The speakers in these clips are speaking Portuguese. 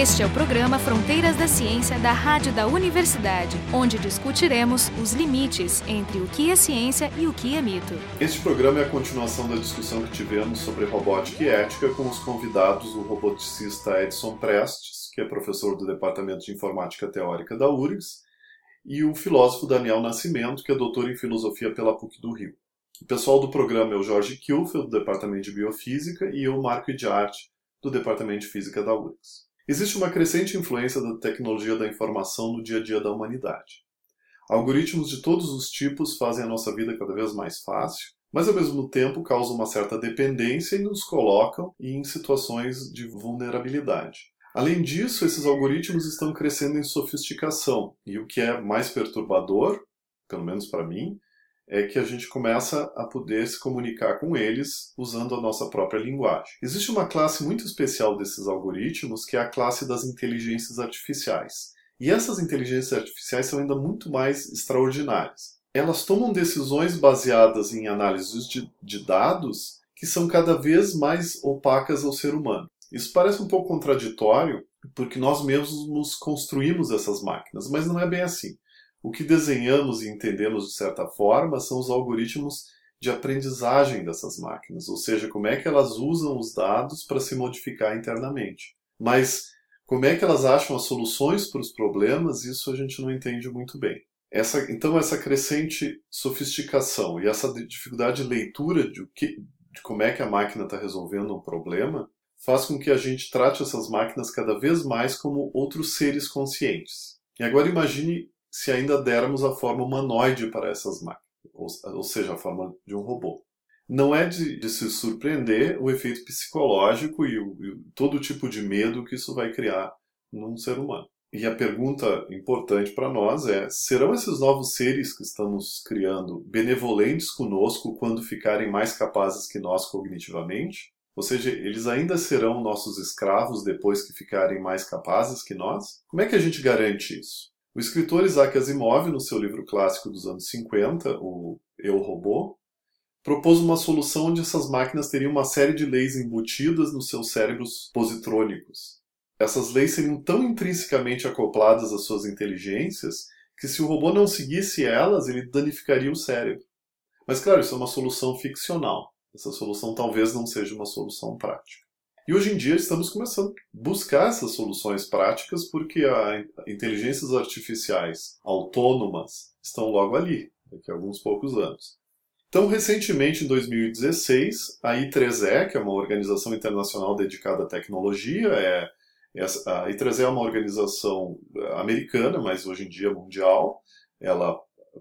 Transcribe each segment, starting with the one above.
Este é o programa Fronteiras da Ciência da Rádio da Universidade, onde discutiremos os limites entre o que é ciência e o que é mito. Este programa é a continuação da discussão que tivemos sobre robótica e ética com os convidados o roboticista Edson Prestes, que é professor do Departamento de Informática Teórica da URGS, e o filósofo Daniel Nascimento, que é doutor em filosofia pela PUC do Rio. O pessoal do programa é o Jorge Kilfeld, do Departamento de Biofísica, e eu, Marco de do Departamento de Física da URGS. Existe uma crescente influência da tecnologia da informação no dia a dia da humanidade. Algoritmos de todos os tipos fazem a nossa vida cada vez mais fácil, mas ao mesmo tempo causam uma certa dependência e nos colocam em situações de vulnerabilidade. Além disso, esses algoritmos estão crescendo em sofisticação, e o que é mais perturbador, pelo menos para mim, é que a gente começa a poder se comunicar com eles usando a nossa própria linguagem. Existe uma classe muito especial desses algoritmos, que é a classe das inteligências artificiais. E essas inteligências artificiais são ainda muito mais extraordinárias. Elas tomam decisões baseadas em análises de, de dados que são cada vez mais opacas ao ser humano. Isso parece um pouco contraditório, porque nós mesmos construímos essas máquinas, mas não é bem assim. O que desenhamos e entendemos de certa forma são os algoritmos de aprendizagem dessas máquinas, ou seja, como é que elas usam os dados para se modificar internamente. Mas como é que elas acham as soluções para os problemas, isso a gente não entende muito bem. Essa, então, essa crescente sofisticação e essa dificuldade de leitura de, que, de como é que a máquina está resolvendo um problema faz com que a gente trate essas máquinas cada vez mais como outros seres conscientes. E agora imagine se ainda dermos a forma humanoide para essas máquinas, ou, ou seja, a forma de um robô. Não é de, de se surpreender o efeito psicológico e, o, e todo tipo de medo que isso vai criar num ser humano. E a pergunta importante para nós é: serão esses novos seres que estamos criando benevolentes conosco quando ficarem mais capazes que nós cognitivamente? Ou seja, eles ainda serão nossos escravos depois que ficarem mais capazes que nós? Como é que a gente garante isso? O escritor Isaac Asimov, no seu livro clássico dos anos 50, o Eu Robô, propôs uma solução onde essas máquinas teriam uma série de leis embutidas nos seus cérebros positrônicos. Essas leis seriam tão intrinsecamente acopladas às suas inteligências que se o robô não seguisse elas, ele danificaria o cérebro. Mas claro, isso é uma solução ficcional. Essa solução talvez não seja uma solução prática. E hoje em dia estamos começando a buscar essas soluções práticas porque as inteligências artificiais autônomas estão logo ali, daqui a alguns poucos anos. Então, recentemente, em 2016, a I3E, que é uma organização internacional dedicada à tecnologia, é, é a I3E é uma organização americana, mas hoje em dia mundial. Ela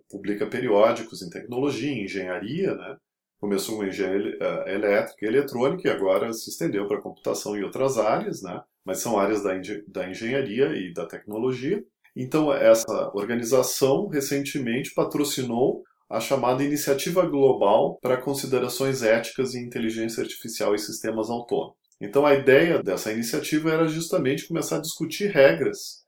publica periódicos em tecnologia, em engenharia, né? Começou com engenharia eh, elétrica e eletrônica e agora se estendeu para computação e outras áreas, né? mas são áreas da, da engenharia e da tecnologia. Então, essa organização recentemente patrocinou a chamada Iniciativa Global para Considerações Éticas em Inteligência Artificial e Sistemas Autônomos. Então, a ideia dessa iniciativa era justamente começar a discutir regras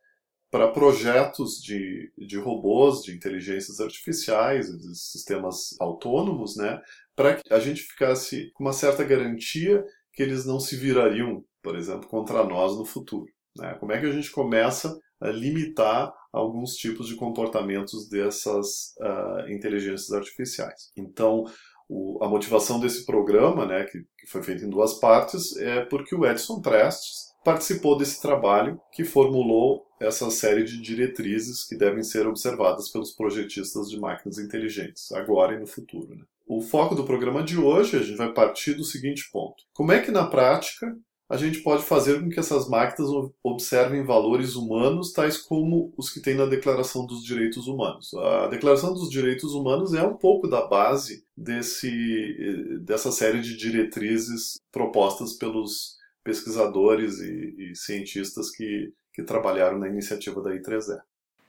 para projetos de, de robôs, de inteligências artificiais, de sistemas autônomos, né, para que a gente ficasse com uma certa garantia que eles não se virariam, por exemplo, contra nós no futuro. Né? Como é que a gente começa a limitar alguns tipos de comportamentos dessas uh, inteligências artificiais? Então, o, a motivação desse programa, né, que, que foi feito em duas partes, é porque o Edson Prestes participou desse trabalho que formulou essa série de diretrizes que devem ser observadas pelos projetistas de máquinas inteligentes, agora e no futuro. Né? O foco do programa de hoje, a gente vai partir do seguinte ponto: como é que na prática a gente pode fazer com que essas máquinas observem valores humanos tais como os que tem na Declaração dos Direitos Humanos. A Declaração dos Direitos Humanos é um pouco da base desse, dessa série de diretrizes propostas pelos pesquisadores e, e cientistas que, que trabalharam na iniciativa da I3E.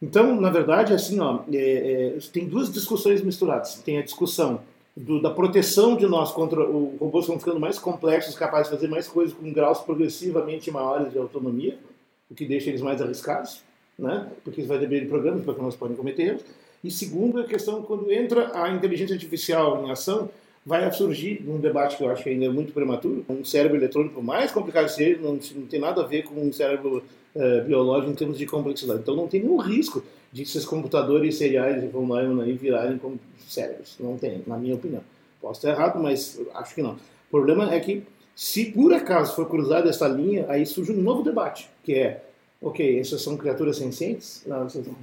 Então, na verdade, assim, ó, é, é, tem duas discussões misturadas. Tem a discussão do, da proteção de nós contra o robôs estão ficando mais complexos, capazes de fazer mais coisas com graus progressivamente maiores de autonomia, o que deixa eles mais arriscados, né? porque isso vai depender de programas, porque nós podem cometer erros. E segundo, a questão quando entra a inteligência artificial em ação, vai surgir um debate que eu acho que ainda é muito prematuro, um cérebro eletrônico mais complicado que seja, não, não tem nada a ver com um cérebro uh, biológico em termos de complexidade. Então não tem nenhum risco de esses computadores seriais vão lá e virarem como cérebros. Não tem, na minha opinião. Posso estar errado, mas acho que não. O problema é que se por acaso for cruzada essa linha, aí surge um novo debate, que é ok, essas são criaturas sencientes,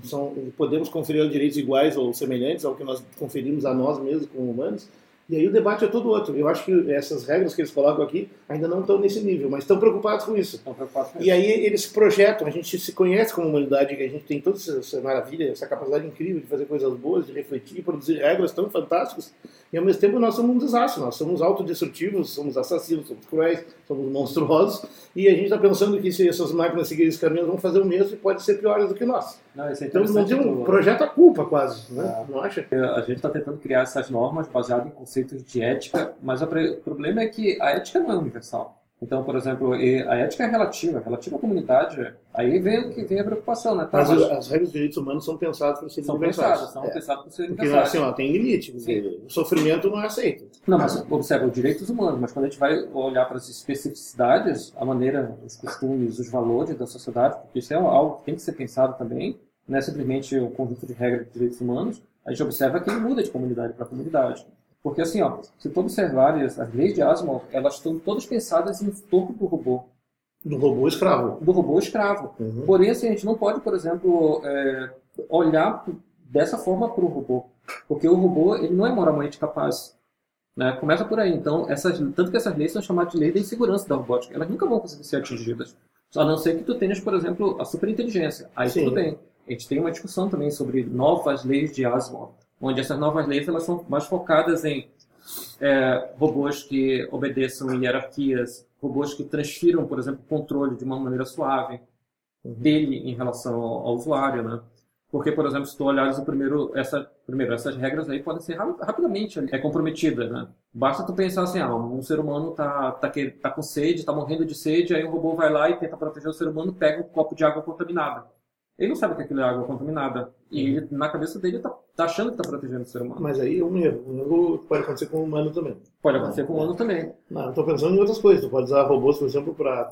são, podemos conferir direitos iguais ou semelhantes ao que nós conferimos a nós mesmos como humanos, e aí o debate é todo outro. Eu acho que essas regras que eles colocam aqui ainda não estão nesse nível, mas estão preocupados com isso. Preocupados com e isso. aí eles projetam, a gente se conhece como humanidade, que a gente tem toda essa maravilha, essa capacidade incrível de fazer coisas boas, de refletir, produzir regras tão fantásticas, e ao mesmo tempo nós somos um desastre, nós somos autodestrutivos, somos assassinos, somos cruéis, somos monstruosos, e a gente está pensando que se essas máquinas seguirem esse caminho, vão fazer o mesmo e podem ser piores do que nós. Não, é então, um projeto a culpa quase, né? É. não acha? A gente está tentando criar essas normas baseadas em conceitos de ética, mas o problema é que a ética não é universal. Então, por exemplo, a ética é relativa, relativa à comunidade. Aí vem, que vem a preocupação, né? Tá, mas, mas, as regras de direitos humanos são pensadas para serem são pensadas, são é. pensadas para serem Porque, assim, ó, tem limite. o sofrimento não é aceito. Não, mas observa, os direitos humanos, mas quando a gente vai olhar para as especificidades, a maneira, os costumes, os valores da sociedade, porque isso é algo que tem que ser pensado também, não é simplesmente o um conjunto de regras de direitos humanos, a gente observa que ele muda de comunidade para comunidade. Porque assim, ó, se tu observar as leis de Asimov, elas estão todas pensadas em torno do robô. Do robô escravo. Do robô escravo. Uhum. Porém, assim, a gente não pode, por exemplo, é, olhar dessa forma para o robô. Porque o robô ele não é moralmente capaz. Né? Começa por aí. Então, essas, tanto que essas leis são chamadas de leis da insegurança da robótica. Elas nunca vão conseguir ser atingidas. A não ser que tu tenhas, por exemplo, a superinteligência. Aí Sim. tudo bem. A gente tem uma discussão também sobre novas leis de Asimov onde essas novas leis elas são mais focadas em é, robôs que obedeçam hierarquias, robôs que transfiram, por exemplo, controle de uma maneira suave uhum. dele em relação ao, ao, usuário, né? Porque, por exemplo, se tu olhares o primeiro, essa, primeiro, essas regras aí podem ser rapidamente é, comprometidas, né? Basta tu pensar assim, ah, um ser humano tá, tá, tá com sede, tá morrendo de sede, aí um robô vai lá e tenta proteger o ser humano, pega um copo de água contaminada. Ele não sabe que aquilo é água contaminada. E ele, na cabeça dele, tá, tá achando que tá protegendo o ser humano. Mas aí é um erro. Um erro pode acontecer com o humano também. Pode acontecer com o humano também. Não, estou pensando em outras coisas. Tu pode usar robôs, por exemplo, para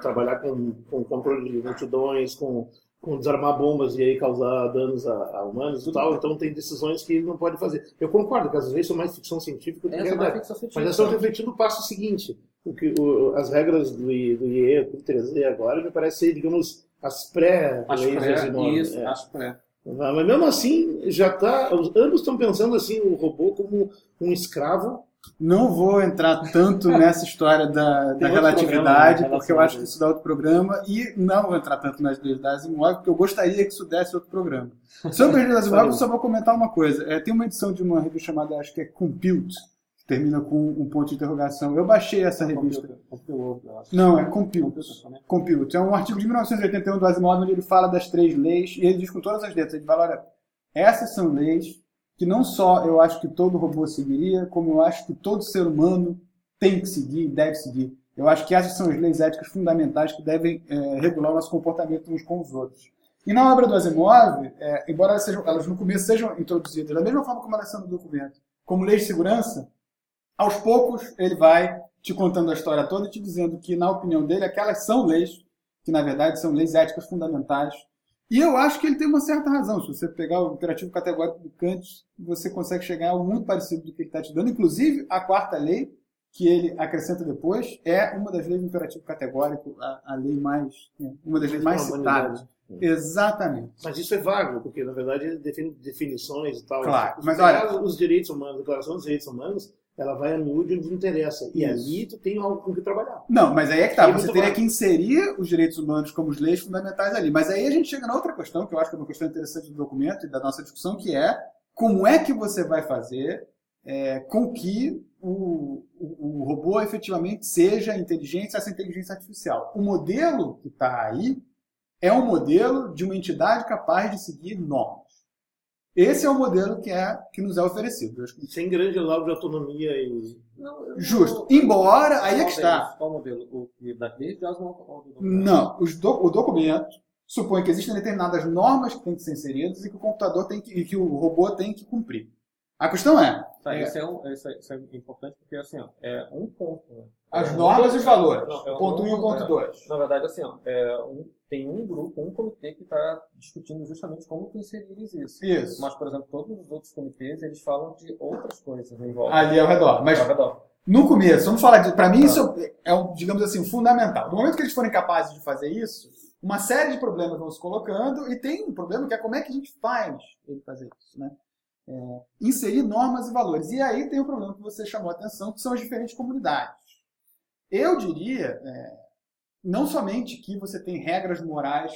trabalhar com, com controle de multidões, com, com desarmar bombas e aí causar danos a, a humanos e tal. Então tem decisões que ele não pode fazer. Eu concordo que às vezes são mais ficção científica do que realidade. Mas nós estamos refletindo o passo seguinte. O que, o, as regras do, do IE, do 3D agora, me parece ser, digamos, as pré as pré, isso, é. as pré. Mas mesmo assim, já tá. Ambos estão pensando assim o robô como um escravo. Não vou entrar tanto nessa história da, da relatividade, porque eu acho que isso dá outro programa, e não vou entrar tanto nas leis das imóveis, porque eu gostaria que isso desse outro programa. Sobre as leis das imóveis, eu só vou comentar uma coisa. É, tem uma edição de uma revista chamada, acho que é Compute, termina com um ponto de interrogação. Eu baixei essa revista. Não, é Compute. Compute. É um artigo de 1981 do Asimov onde ele fala das três leis e ele diz com todas as letras. Ele fala, olha, essas são leis que não só eu acho que todo robô seguiria, como eu acho que todo ser humano tem que seguir, deve seguir. Eu acho que essas são as leis éticas fundamentais que devem é, regular o nosso comportamento uns com os outros. E na obra do Asimov, é, embora elas, sejam, elas no começo sejam introduzidas da mesma forma como elas são no documento, como leis de segurança, aos poucos, ele vai te contando a história toda e te dizendo que, na opinião dele, aquelas são leis, que na verdade são leis éticas fundamentais. E eu acho que ele tem uma certa razão. Se você pegar o imperativo categórico do Kant, você consegue chegar a algo muito parecido do que ele está te dando. Inclusive, a quarta lei, que ele acrescenta depois, é uma das leis do imperativo categórico, a, a lei mais. É, uma das leis mais citadas. Exatamente. Mas isso é vago, porque na verdade ele define definições e tal. Claro, mas olha. Os direitos humanos, a Declaração dos Direitos Humanos, ela vai a miúde onde interessa. E Isso. ali tu tem algo com que trabalhar. Não, mas aí é que tá. Você teria que inserir os direitos humanos como os leis fundamentais ali. Mas aí a gente chega na outra questão, que eu acho que é uma questão interessante do documento e da nossa discussão, que é como é que você vai fazer é, com que o, o, o, robô efetivamente seja inteligente, essa inteligência artificial. O modelo que está aí é um modelo de uma entidade capaz de seguir normas. Esse é o modelo que, é, que nos é oferecido. Sem grande grau de autonomia e. Não, Justo. Embora, aí é que está. Qual modelo? O da lei de Não, os do, o documento supõe que existem determinadas normas que têm que ser inseridas e que o computador tem que, e que o robô tem que cumprir. A questão é. Tá, é Isso, é um, isso, é, isso é importante porque assim, ó, é um ponto. né? as É um- normas e os valores. Não, é um- ponto 1 e o ponto é. 2. Na verdade, assim, ó, é um- tem um grupo, um comitê que está discutindo justamente como tu inserires isso. Isso. Mas, por exemplo, todos os outros comitês, eles falam de outras coisas em volta. Ali ao redor. Mas Ao redor. no começo, vamos falar de. Para mim, Tá. isso é, um, digamos assim, fundamental. No momento que eles forem capazes de fazer isso, uma série de problemas vão se colocando e tem um problema que é como é que a gente faz ele fazer isso, né? É, inserir normas e valores. E aí tem o problema que você chamou a atenção, que são as diferentes comunidades. Eu diria, é, não somente que você tem regras morais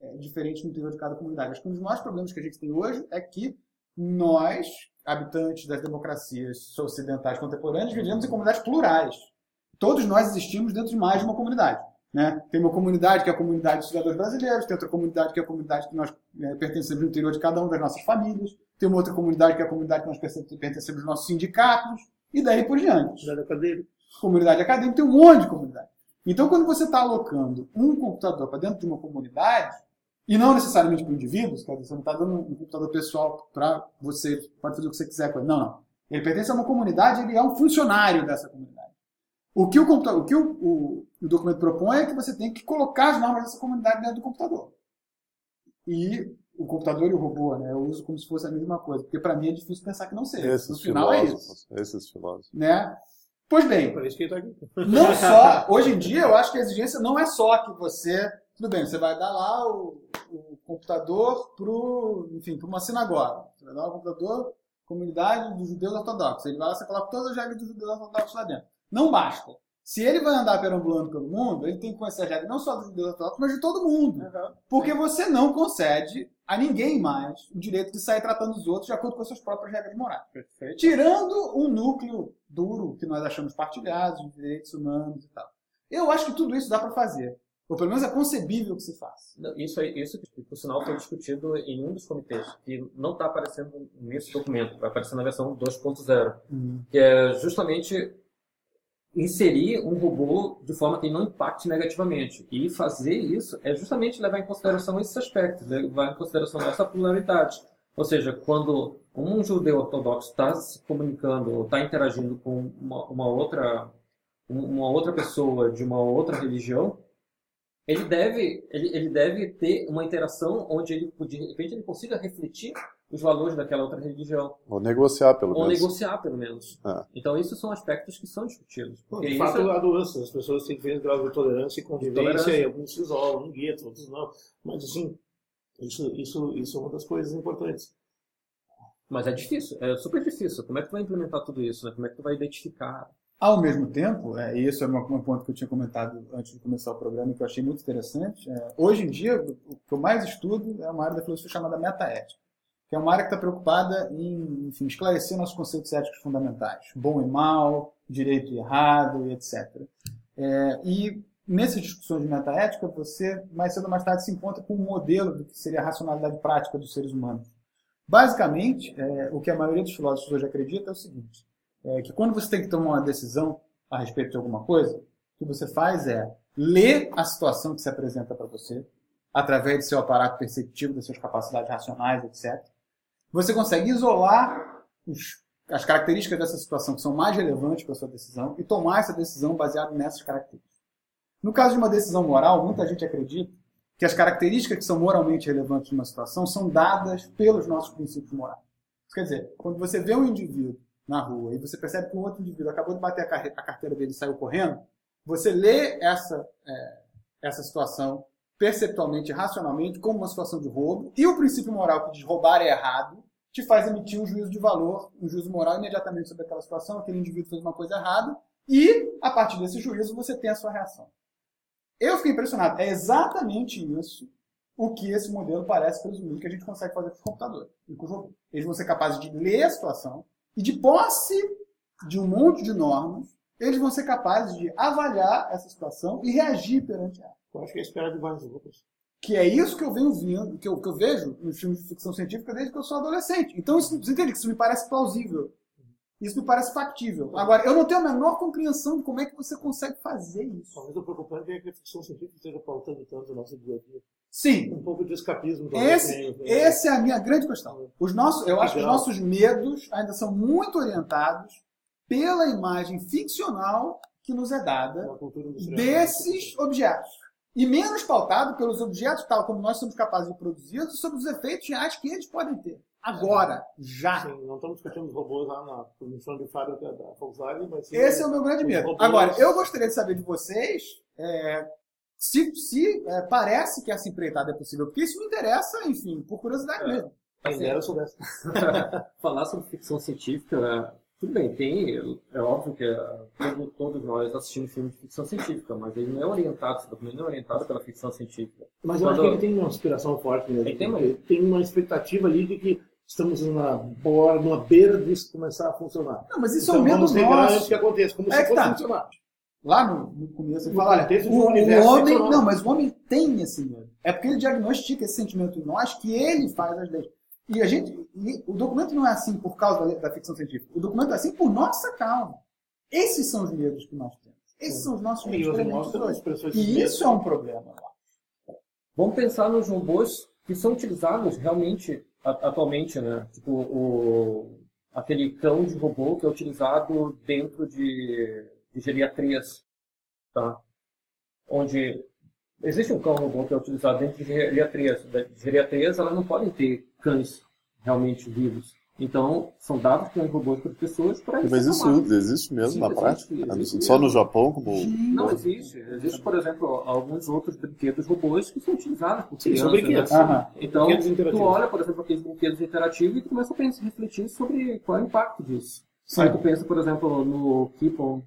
é, diferentes no interior de cada comunidade. Acho que um dos maiores problemas que a gente tem hoje é que nós, habitantes das democracias ocidentais contemporâneas, vivemos em comunidades plurais. Todos nós existimos dentro de mais de uma comunidade. Né? Tem uma comunidade que é a comunidade dos cidadãos brasileiros, tem outra comunidade que é a comunidade que nós é, pertencemos no interior de cada uma das nossas famílias, tem uma outra comunidade que é a comunidade que nós pertencemos nos nossos sindicatos, e daí por diante. Da cadeira. Comunidade acadêmica tem um monte de comunidade. Então, quando você está alocando um computador para dentro de uma comunidade, e não necessariamente para indivíduos, quer dizer, você não está dando um computador pessoal para você, pode fazer o que você quiser com ele. Não, não. Ele pertence a uma comunidade, ele é um funcionário dessa comunidade. O que o, o, que o, o, o documento propõe é que você tem que colocar as normas dessa comunidade dentro do computador. E o computador e o robô, né, eu uso como se fosse a mesma coisa, porque para mim é difícil pensar que não seja. Esses no final é isso. Esses filósofos. Né? Pois bem, Por isso que ele aqui. não só, hoje em dia eu acho que a exigência não é só que você, tudo bem, você vai dar lá o, o computador para uma sinagoga. Você vai dar o computador comunidade dos judeus ortodoxos. Ele vai lá, você coloca todas as regras dos judeus ortodoxos lá dentro. Não basta. Se ele vai andar perambulando pelo mundo, ele tem que conhecer as regras não só dos judeus ortodoxos, mas de todo mundo. Porque você não concede a ninguém mais o direito de sair tratando os outros de acordo com as suas próprias regras morais. Perfeito. Tirando um núcleo duro que nós achamos partilhados, de direitos humanos e tal. Eu acho que tudo isso dá para fazer. Ou pelo menos é concebível que se faça. Não, Isso, aí- isso que, por sinal, foi discutido em um dos comitês, que não está aparecendo nesse documento, vai aparecer na versão 2.0, que é justamente inserir um robô de forma que ele não impacte negativamente. E fazer isso é justamente levar em consideração esses aspectos, levar em consideração essa pluralidade. Ou seja, quando um judeu ortodoxo está se comunicando ou está interagindo com uma, uma outra uma outra pessoa de uma outra religião, ele deve, ele, ele deve ter uma interação onde ele, de repente, ele consiga refletir os valores daquela outra religião. Ou negociar, pelo Ou menos. negociar, pelo menos. Ah. Então, isso são aspectos que são discutidos. Porque de fato, é- há doenças. As pessoas têm diferentes graus de tolerância e convivência, Tolerância. e alguns se isolam, um gueto, outros não. Mas, assim, isso, isso, isso é uma das coisas importantes. Mas é difícil, é super difícil. Como é que tu vai implementar tudo isso? Né? Como é que tu vai identificar? Ao mesmo tempo, é, e isso é uma- um ponto que eu tinha comentado antes de começar o programa e que eu achei muito interessante, é, hoje em dia, o que eu mais estudo é uma área da filosofia chamada metaética, que é uma área que está preocupada em enfim, esclarecer nossos conceitos éticos fundamentais, bom e mal, direito e errado, e etc. É, e nessas discussões de metaética, você, mais cedo ou mais tarde, se encontra com um modelo do que seria a racionalidade prática dos seres humanos. Basicamente, é, o que a maioria dos filósofos hoje acredita é o seguinte, é que quando você tem que tomar uma decisão a respeito de alguma coisa, o que você faz é ler a situação que se apresenta para você, através do seu aparato perceptivo, das suas capacidades racionais, etc. Você consegue isolar os- as características dessa situação que são mais relevantes para a sua decisão e tomar essa decisão baseada nessas características. No caso de uma decisão moral, muita gente acredita que as características que são moralmente relevantes numa situação são dadas pelos nossos princípios morais. Quer dizer, quando você vê um indivíduo na rua e você percebe que um outro indivíduo acabou de bater a carteira dele e saiu correndo, você lê essa, é, essa situação perceptualmente racionalmente como uma situação de roubo e o princípio moral que roubar é errado te faz emitir um juízo de valor, um juízo moral imediatamente sobre aquela situação, aquele indivíduo fez uma coisa errada e a partir desse juízo você tem a sua reação. Eu fiquei impressionado. É exatamente isso o que esse modelo parece presumir que a gente consegue fazer com os computadores. Eles vão ser capazes de ler a situação e, de posse de um monte de normas, eles vão ser capazes de avaliar essa situação e reagir perante ela. Eu acho que é esperado de vários grupos. Que é isso que eu venho vendo, que eu, que eu vejo nos filmes de ficção científica desde que eu sou adolescente. Então, isso, você entende que isso me parece plausível. Isso me parece factível. Agora, eu não tenho a menor compreensão de como é que você consegue fazer isso. Talvez o preocupante é que a ficção científica esteja pautando tanto o nosso dia a dia. Sim. Um pouco de escapismo. Esse, também, né? essa é a minha grande questão. Os nossos, eu acho que os nossos medos ainda são muito orientados pela imagem ficcional que nos é dada desses objetos. E menos pautado pelos objetos, tal como nós somos capazes de produzi-los, e sobre os efeitos reais que eles podem ter. Agora, já. Sim, não estamos discutindo os robôs lá na comissão de fábrica da Volkswagen, mas sim Esse é o meu grande medo. robôs- Agora, eu gostaria de saber de vocês é, se, se é, parece que essa empreitada é possível, porque isso me interessa, enfim, por curiosidade É. mesmo. Quem dera eu soubesse. Falar sobre ficção científica, né? Tudo bem, tem, é óbvio que é, todo- todos nós assistimos filmes de ficção científica, mas ele não é orientado, esse documento não é orientado pela ficção científica. Mas eu acho Quando- que ele tem uma inspiração forte mesmo. Ele tem porque tem uma expectativa ali de que estamos na borda, numa beira disso começar a funcionar. Não, mas isso então é um medo nosso. que aconteça, como É se que fosse tá. funcionar. Lá no, no começo, ele fala, olha, de um o, o universo homem... Não, mas o homem tem esse medo. É porque ele diagnostica esse sentimento em nós que ele faz as leis. E a gente... e o documento não é assim por causa da, da ficção científica. O documento é assim por nossa causa. Esses são os medos que nós temos. Esses são os nossos E medos. expressões E isso é um problema. Vamos pensar nos robôs que são utilizados realmente atualmente, né? Tipo o aquele cão de robô que é utilizado dentro de, de geriatrias, tá? Onde existe um cão robô que é utilizado dentro de geriatrias. De geriatrias elas não podem ter cães realmente vivos. Então são dados cães robôs para as pessoas para isso. Mas isso existe mesmo Sim, na existe, prática? existe Só no. Japão, como. Não existe. Existe, por exemplo, alguns outros brinquedos robôs que são utilizados por Sim, crianças. são brinquedos. né? Aham. Então, Brinquedos tu olha, por exemplo, aqueles brinquedos interativos e tu começa a pensar, refletir sobre qual é o impacto disso. Sim. Aí tu pensa, por exemplo, no Keepon,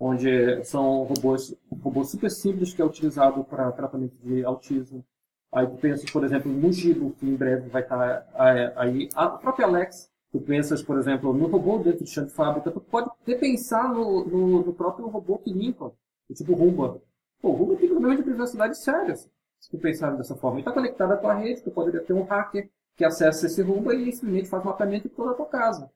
onde são robôs, robôs super simples que é utilizado para tratamento de autismo. Aí tu pensa, por exemplo, no Gibo, que em breve vai estar aí. A própria Alex, tu pensas, por exemplo, no robô dentro de chão de fábrica, tu pode até pensar no, no, no próprio robô que limpa, tipo Rumba. Pô, Rumba tem problemas de privacidade sérios, se tu pensar dessa forma. E está conectado à tua rede, tu poderia ter um hacker que acessa esse Rumba e simplesmente faz mapeamento de toda a tua casa.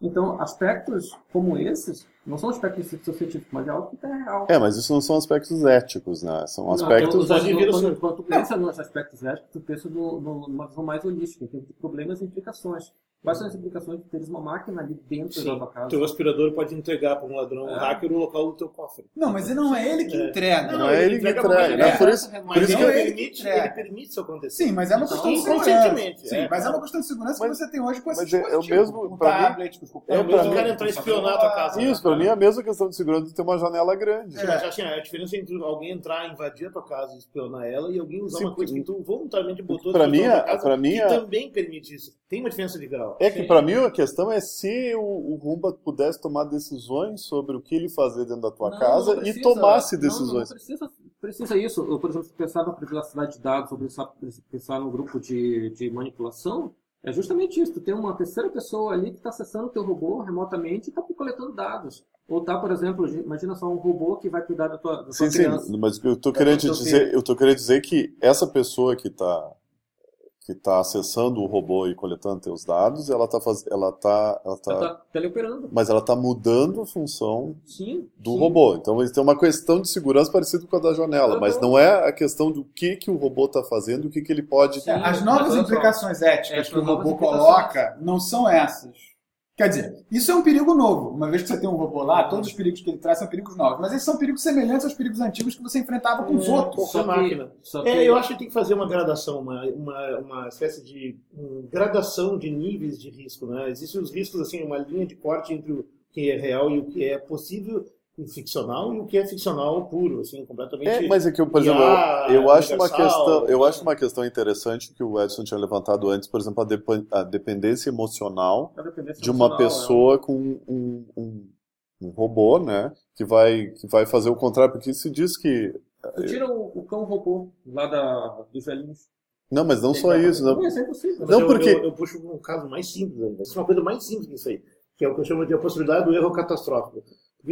Então, aspectos como esses não são aspectos científica, mas é algo que está real. É, mas isso não são aspectos éticos, né? São Não, aspectos. eu- eu- já viram quando, quando tu pensa nos aspectos éticos, tu pensa no- no- numa visão mais holística, em termos de problemas e implicações. Quais são as implicações de teres uma máquina ali dentro da Sim, tua casa? teu aspirador pode entregar para um ladrão, um É. hacker, o local do teu cofre. Não, mas não é ele que É. entrega. Não é ele que entrega entrega, né? ele. Por isso- Mas por isso ele, que eu- permite, entrega. ele permite isso acontecer. Sim, mas é uma Então, questão de inconscientemente, segurança. Sim, é. mas é uma questão de segurança Mas- que você tem hoje com esses mas é- é o mesmo- mim- tablet, os É o mesmo pra cara mim- entrar e espionar a tua casa. Isso, pra mim é a mesma questão de segurança de ter uma janela grande. Sim, mas assim, a diferença entre alguém entrar, invadir a tua casa e espionar ela e alguém usar uma coisa que tu voluntariamente botou pra dentro mim, da tua casa pra mim, que também permite isso. Tem uma diferença de grau. É que Sim. pra mim a questão é se o, o Rumba pudesse tomar decisões sobre o que ele fazer dentro da tua Não, casa não e precisa. tomasse Não, Não, decisões. precisa, precisa isso. Eu, por exemplo, pensar na privacidade de dados, ou pensar, pensar no grupo de, de manipulação, é justamente isso. Tu tem uma terceira pessoa ali que está acessando o teu robô remotamente e está coletando dados. Ou tá, por exemplo, imagina só um robô que vai cuidar da tua, da tua Sim, sim, criança. mas eu tô É querendo dizer, eu tô querendo dizer que essa pessoa que tá que tá acessando o robô e coletando teus dados, ela tá faz... ela tá ela tá Ela tá teleoperando. mas ela tá mudando a função Sim. do sim. robô. Então eles têm uma questão de segurança parecida com a da janela, Uhum. mas não é a questão do que que o robô está fazendo, o que que ele pode. Sim. As novas implicações éticas É, que o robô coloca não são essas. Quer dizer, isso é um perigo novo. Uma vez que você tem um robô lá, todos os perigos que ele traz são perigos novos. Mas esses são perigos semelhantes aos perigos antigos que você enfrentava com os É, outros. qualquer Só que- máquina. só que- É, eu acho que tem que fazer uma gradação, uma, uma, uma espécie de hum, gradação de níveis de risco. Né? Existem os riscos, assim, uma linha de corte entre o que é real e o que é possível ficcional e o que é ficcional puro, assim, completamente. É, mas é que eu, por exemplo, IA, eu, eu acho uma questão, eu acho uma questão interessante que o Edson tinha levantado antes, por exemplo, a, a dependência emocional a dependência de uma emocional, é pessoa com um, um, um robô, né, que vai que vai fazer o contrário, porque se diz que Tu tira o, o cão robô lá da, dos velhinhos. não, mas não só isso, não, é impossível. Não, eu, porque- eu, eu puxo um caso mais simples ainda. Isso é uma coisa mais simples que isso aí, que é o que eu chamo de a possibilidade do erro catastrófico.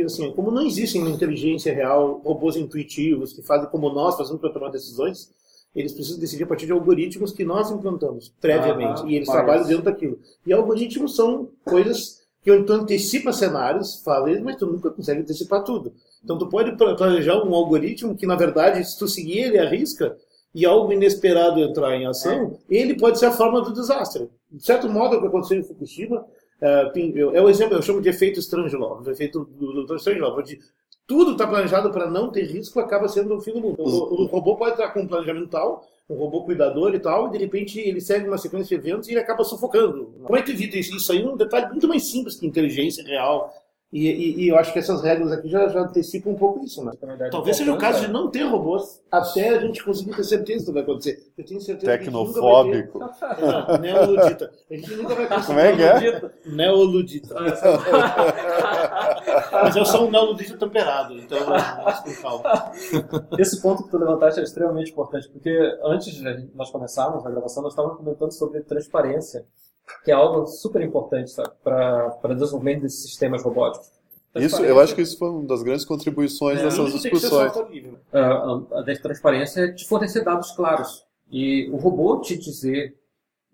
Assim, como não existe uma inteligência real, robôs intuitivos que fazem como nós fazemos para tomar decisões, eles precisam decidir a partir de algoritmos que nós implantamos previamente. Aham, e eles trabalham dentro daquilo. E algoritmos são coisas que tu antecipa cenários, fala, mas tu nunca consegue antecipar tudo. Então tu pode planejar um algoritmo que, na verdade, se tu seguir ele à risca e algo inesperado entrar em ação, ele pode ser a forma do desastre. De certo modo, é o que aconteceu em Fukushima é, é o exemplo, eu chamo de efeito Strangelove, efeito do, do Strangelove, onde tudo está planejado para não ter risco, acaba sendo o fim do mundo. O, o, robô pode estar com um planejamento tal, um robô cuidador e tal, e de repente ele segue uma sequência de eventos e ele acaba sufocando. Como é que evita isso? Isso aí é um detalhe muito mais simples que inteligência real, e, e, e, eu acho que essas regras aqui já, já antecipam um pouco isso, né? Talvez seja o caso de não ter robôs até a gente conseguir ter certeza que vai acontecer. Eu tenho certeza Tecnofóbico. que a gente nunca vai ter... Não, neoludita. A gente nunca vai conseguir. Como é que é? Neoludita. Mas eu sou um neoludita temperado, então mais com calma. Esse ponto que tu levantaste é extremamente importante, porque antes de nós começarmos a gravação, nós estávamos comentando sobre transparência que é algo super importante para o desenvolvimento desses sistemas robóticos. Isso, eu acho que isso foi uma das grandes contribuições é, dessas discussões. A, a, a transparência é de fornecer dados claros e o robô te dizer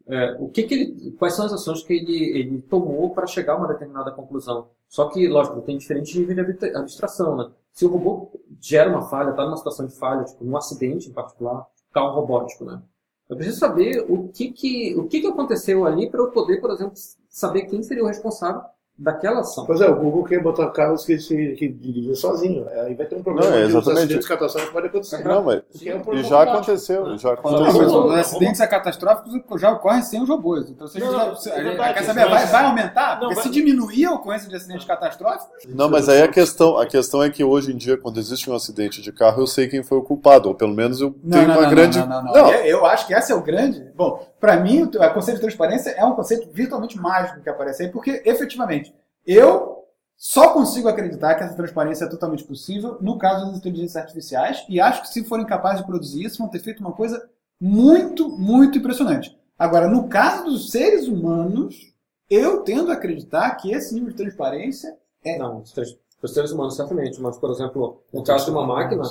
é, o que, que ele, quais são as ações que ele, ele tomou para chegar a uma determinada conclusão. Só que, lógico, tem diferentes níveis de abstração. Né? Se o robô gera uma falha, está numa situação de falha, tipo um acidente em particular, carro robótico, né? Eu preciso saber o que, que, o que, que aconteceu ali para eu poder, por exemplo, saber quem seria o responsável daquela ação. Pois é, o Google quer botar carros que, se, que dirigem sozinho. Aí vai ter um problema. Não, é exatamente. Os acidentes pode acontecer. Não, mas é um e já aconteceu. Já aconteceu. Não, os acidentes catastróficos já ocorrem sem os robôs. Então, se a gente, não, já, é quer saber, vai, vai aumentar? Porque se diminuir a ocorrência de acidentes catastróficos... Não, mas aí a questão, a questão é que hoje em dia, quando existe um acidente de carro, eu sei quem foi o culpado. Ou pelo menos eu tenho não, uma grande... Não, não, não. não. Eu acho que esse é o grande... Bom, para mim, o conceito de transparência é um conceito virtualmente mágico que aparece aí, porque efetivamente eu só consigo acreditar que essa transparência é totalmente possível no caso das inteligências artificiais e acho que se forem capazes de produzir isso, vão ter feito uma coisa muito, muito impressionante. Agora, no caso dos seres humanos, eu tendo a acreditar que esse nível de transparência é. Não, os seres humanos certamente, mas, por exemplo, no caso de uma máquina,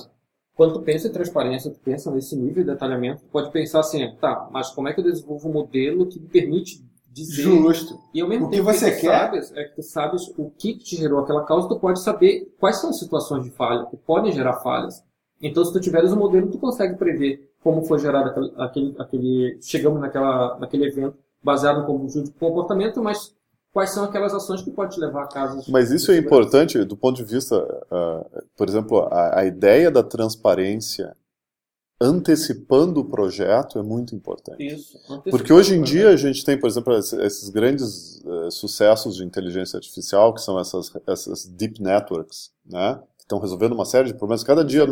quando tu pensa em transparência, tu pensa nesse nível de detalhamento, tu pode pensar assim, tá, mas como é que eu desenvolvo um modelo que me permite dizer. Justo. E ao mesmo o tempo que você que quer sabes, é que tu sabes o que te gerou aquela causa, tu pode saber quais são as situações de falha que podem gerar falhas. Então, se tu tiveres um modelo, tu consegue prever como foi gerado aquele, aquele, aquele chegamos naquela, naquele evento baseado no conjunto de comportamento, mas quais são aquelas ações que pode te levar a casos. Mas isso é importante do ponto de vista, uh, por exemplo, a, a ideia da transparência antecipando o projeto é muito importante. Isso. Porque hoje em dia a gente tem, por exemplo, esses grandes uh, sucessos de inteligência artificial, que são essas, essas deep networks, né? Que estão resolvendo uma série de problemas. Cada dia,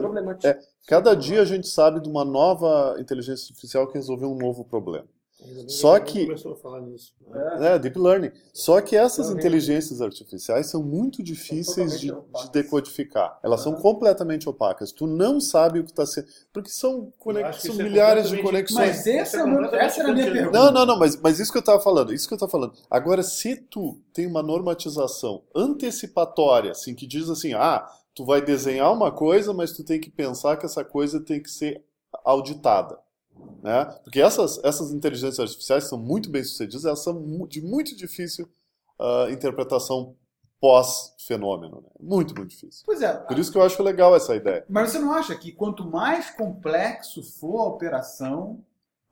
é, é, cada dia a gente sabe de uma nova inteligência artificial que resolveu um novo problema. Só que começou a falar nisso. É, deep learning. Só que essas inteligências artificiais são muito difíceis de, de, decodificar. Elas são completamente opacas. Tu não sabe o que está sendo, porque são, conex... são é milhares de conexões. Mas essa, é essa era a minha pergunta. Não, não, não. Mas, mas isso que eu estava falando. Isso que eu estava falando. Agora, se tu tem uma normatização antecipatória, assim, que diz assim, ah, tu vai desenhar uma coisa, mas tu tem que pensar que essa coisa tem que ser auditada. Né? Porque essas, essas inteligências artificiais são muito bem sucedidas, elas são de muito difícil uh, interpretação pós-fenômeno. Né? Muito, muito difícil. Pois é. Por isso que eu acho legal essa ideia. Mas você não acha que quanto mais complexo for a operação,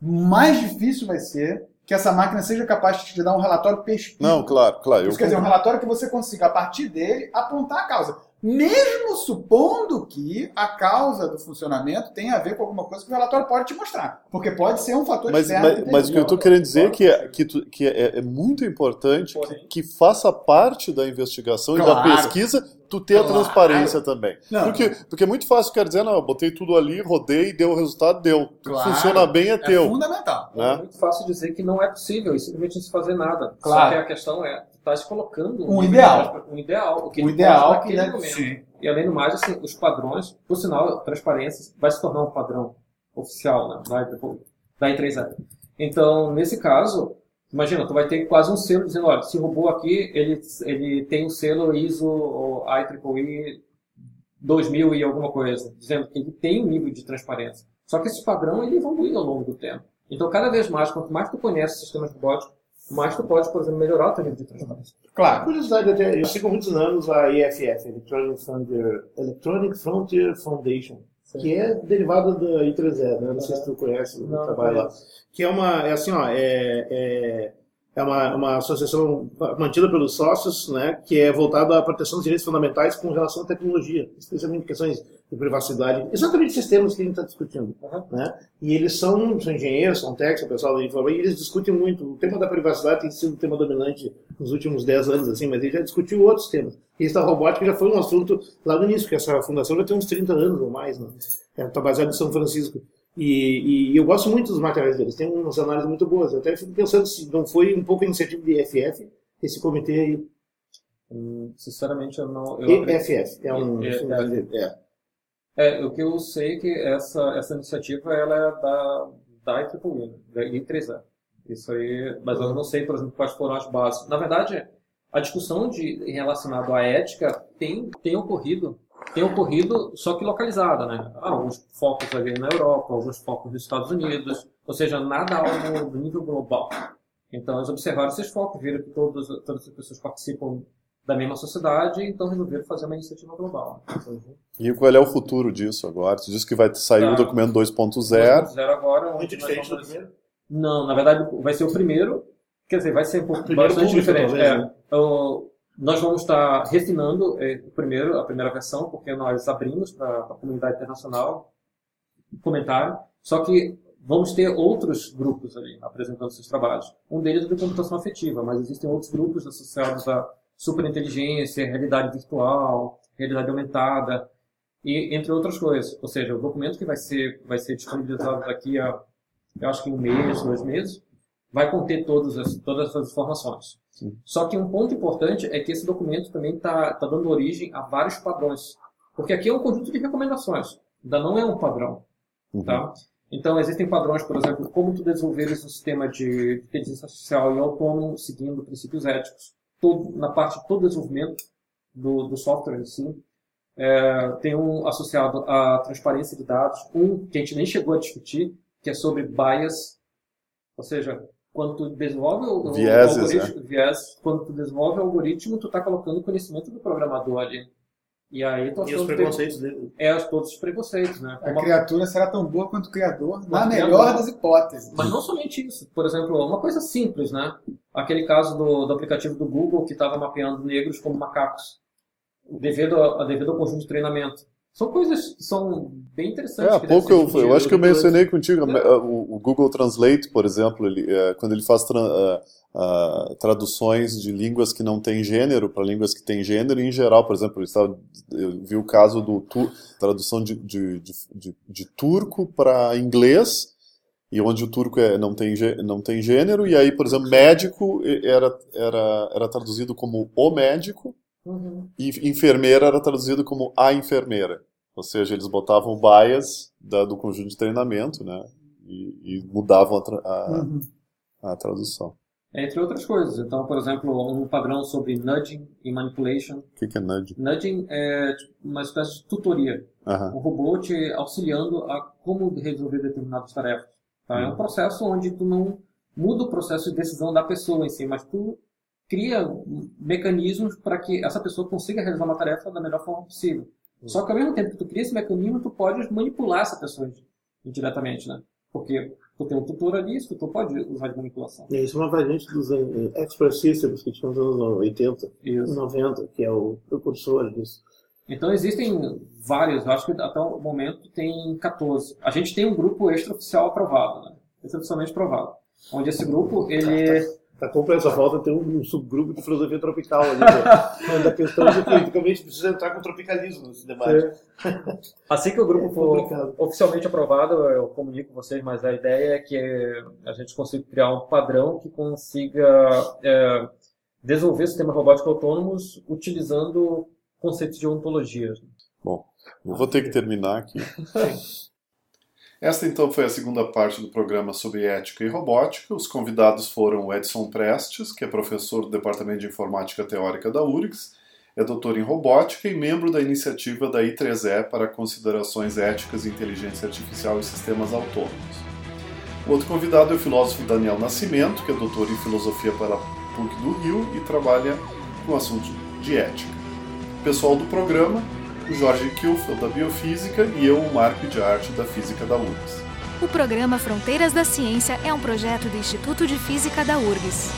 mais difícil vai ser que essa máquina seja capaz de te dar um relatório pesquisa. Não, claro, claro. Isso quer dizer, um relatório que você consiga, a partir dele, apontar a causa mesmo supondo que a causa do funcionamento tenha a ver com alguma coisa que o relatório pode te mostrar. Porque pode ser um fator mas, externo. Mas, mas o que eu estou querendo dizer é que, é, que, tu, que é, é, muito importante que, que, faça parte da investigação claro. e da pesquisa tu ter claro. a transparência também. Não. Porque, porque é muito fácil, quero dizer, não, eu botei tudo ali, rodei, deu o resultado, deu. Claro. Funciona bem, é, é teu. É fundamental. Né? É muito fácil dizer que não é possível e simplesmente não se fazer nada. Claro. Só que a questão é, tu estás colocando um, ideal. Um ideal. O que um ideal que é, momento. Sim. E além do mais, assim, os padrões, por sinal, transparência vai se tornar um padrão oficial né, da, da I3E. Então, nesse caso, imagina, tu vai ter quase um selo dizendo, olha, esse robô aqui, ele, ele tem o um selo ISO ou IEEE 2000 e alguma coisa, dizendo que ele tem um nível de transparência. Só que esse padrão, ele evolui ao longo do tempo. Então, cada vez mais, quanto mais tu conhece sistemas robóticos, mas tu pode, por exemplo, melhorar o teu nível de transparência. Claro. Curiosidade eu sigo há muitos anos a EFF, Electronic Frontier, Electronic Frontier Foundation, Sim. que é derivada da I3E, né? Não sei se tu conhece o trabalho lá. Que é uma, é assim, ó, é, é é uma, uma associação mantida pelos sócios, né, que é voltada à proteção dos direitos fundamentais com relação à tecnologia, especialmente questões de privacidade, exatamente esses temas que a gente está discutindo. Uhum. Né? E eles são, são engenheiros, são técnicos, o pessoal da informática, e eles discutem muito. O tema da privacidade tem sido o tema dominante nos últimos 10 anos, assim, mas ele já discutiu outros temas. E esse da robótica já foi um assunto lá no início, porque essa fundação já tem uns 30 anos ou mais, né? Está baseada em São Francisco. E, e, eu gosto muito dos materiais deles, tem umas análises muito boas. Eu até fico pensando se não foi um pouco a iniciativa de EFF, esse comitê aí. Hum, sinceramente, eu não. Eu EFF, é um. É, é, é, o que eu sei é que essa, essa iniciativa ela é da, da IEEE, da I3A. Isso aí, mas eu não sei, por exemplo, quais foram as bases. Na verdade, a discussão de, relacionada à ética tem, tem ocorrido tem ocorrido, só que localizada, né? Alguns focos ali na Europa, alguns focos nos Estados Unidos, ou seja, nada do nível global. Então, eles observaram esses focos, viram que todos, todas as pessoas participam da mesma sociedade, então resolveram fazer uma iniciativa global. E qual é o futuro disso agora? Você disse que vai sair tá. o documento 2.0. 2.0 agora. Muito diferente do primeiro? Não, na verdade vai ser o primeiro, quer dizer, vai ser um pouco bastante diferente. Talvez, é, né? o, nós vamos estar refinando é, primeiro, a primeira versão, porque nós abrimos para a comunidade internacional comentário, só que vamos ter outros grupos ali apresentando seus trabalhos. Um deles é de computação afetiva, mas existem outros grupos associados a superinteligência, realidade virtual, realidade aumentada, e entre outras coisas. Ou seja, o documento que vai ser, vai ser disponibilizado daqui a, eu acho que um mês, dois meses, vai conter todas, as, todas essas informações. Sim. Só que um ponto importante é que esse documento também está tá dando origem a vários padrões. Porque aqui é um conjunto de recomendações, ainda não é um padrão. Uhum. Tá? Então, existem padrões, por exemplo, como tu desenvolveres um sistema de inteligência artificial e autônomo seguindo princípios éticos, todo, na parte de todo o desenvolvimento do, do software em si. É, tem um associado à transparência de dados, um que a gente nem chegou a discutir, que é sobre bias, ou seja, quando tu desenvolve o, Vieses, o algoritmo, né? viés, quando tu desenvolve o algoritmo, tu está colocando o conhecimento do programador ali. E aí e os preconceitos dele. É, todos os preconceitos, né? A criatura será tão boa quanto o criador, na melhor das hipóteses. Mas não somente isso. Por exemplo, uma coisa simples, né? Aquele caso do, do aplicativo do Google que estava mapeando negros como macacos, devido, a, devido ao conjunto de treinamento. São coisas que são bem interessantes. É, há pouco eu, eu acho que eu mencionei contigo é. o, o, Google Translate, por exemplo, ele, é, quando ele faz tra, uh, uh, traduções de línguas que não têm gênero para línguas que têm gênero, em geral, por exemplo, eu, eu vi o caso do tu, tradução de, de, de, de turco para inglês, e onde o turco é, não, tem, não tem gênero, e aí, por exemplo, médico era, era, era traduzido como o médico, uhum. e enfermeira era traduzido como a enfermeira. Ou seja, eles botavam o bias da, do conjunto de treinamento, né? E, e mudavam a, tra a, uhum. a, tradução. Entre outras coisas. Então, por exemplo, um padrão sobre nudging e manipulation. O que, que, é nudging? Nudging é tipo, uma espécie de tutoria. Uhum. O robô te auxiliando a como resolver determinadas tarefas. Tá? Uhum. É um uhum. processo onde tu não muda o processo de decisão da pessoa em si, mas tu cria mecanismos para que essa pessoa consiga realizar uma tarefa da melhor forma possível. Só que ao mesmo tempo que tu cria esse mecanismo, tu pode manipular essa pessoa indiretamente, né? Porque tu tem um tutor ali, isso tu pode usar de manipulação. É, isso é uma variante dos uh, Expert Systems que tinha nos anos 80, isso. 90, que é o precursor disso. Então existem vários, acho que até o momento tem 14. A gente tem um grupo extraoficial aprovado, né? Extraoficialmente aprovado. Onde esse grupo, ele Tá compra essa falta tem um, subgrupo de filosofia tropical ali, né? da questão de que politicamente precisa entrar com o tropicalismo nesse debate. Assim que o grupo é for oficialmente aprovado, eu comunico com vocês, mas a ideia é que a gente consiga criar um padrão que consiga é, desenvolver sistemas robóticos autônomos utilizando conceitos de ontologia. Bom, eu vou ter que terminar aqui. Esta então foi a segunda parte do programa sobre ética e robótica. Os convidados foram o Edson Prestes, que é professor do Departamento de Informática Teórica da URGS, é doutor em robótica e membro da iniciativa da I3E para considerações éticas em inteligência artificial e sistemas autônomos. O outro convidado é o filósofo Daniel Nascimento, que é doutor em filosofia pela PUC do Rio e trabalha com assuntos de ética. O pessoal do programa, o Jorge Kilfeld da Biofísica e eu, o Marco de Arte da Física da URGS. O programa Fronteiras da Ciência é um projeto do Instituto de Física da URGS.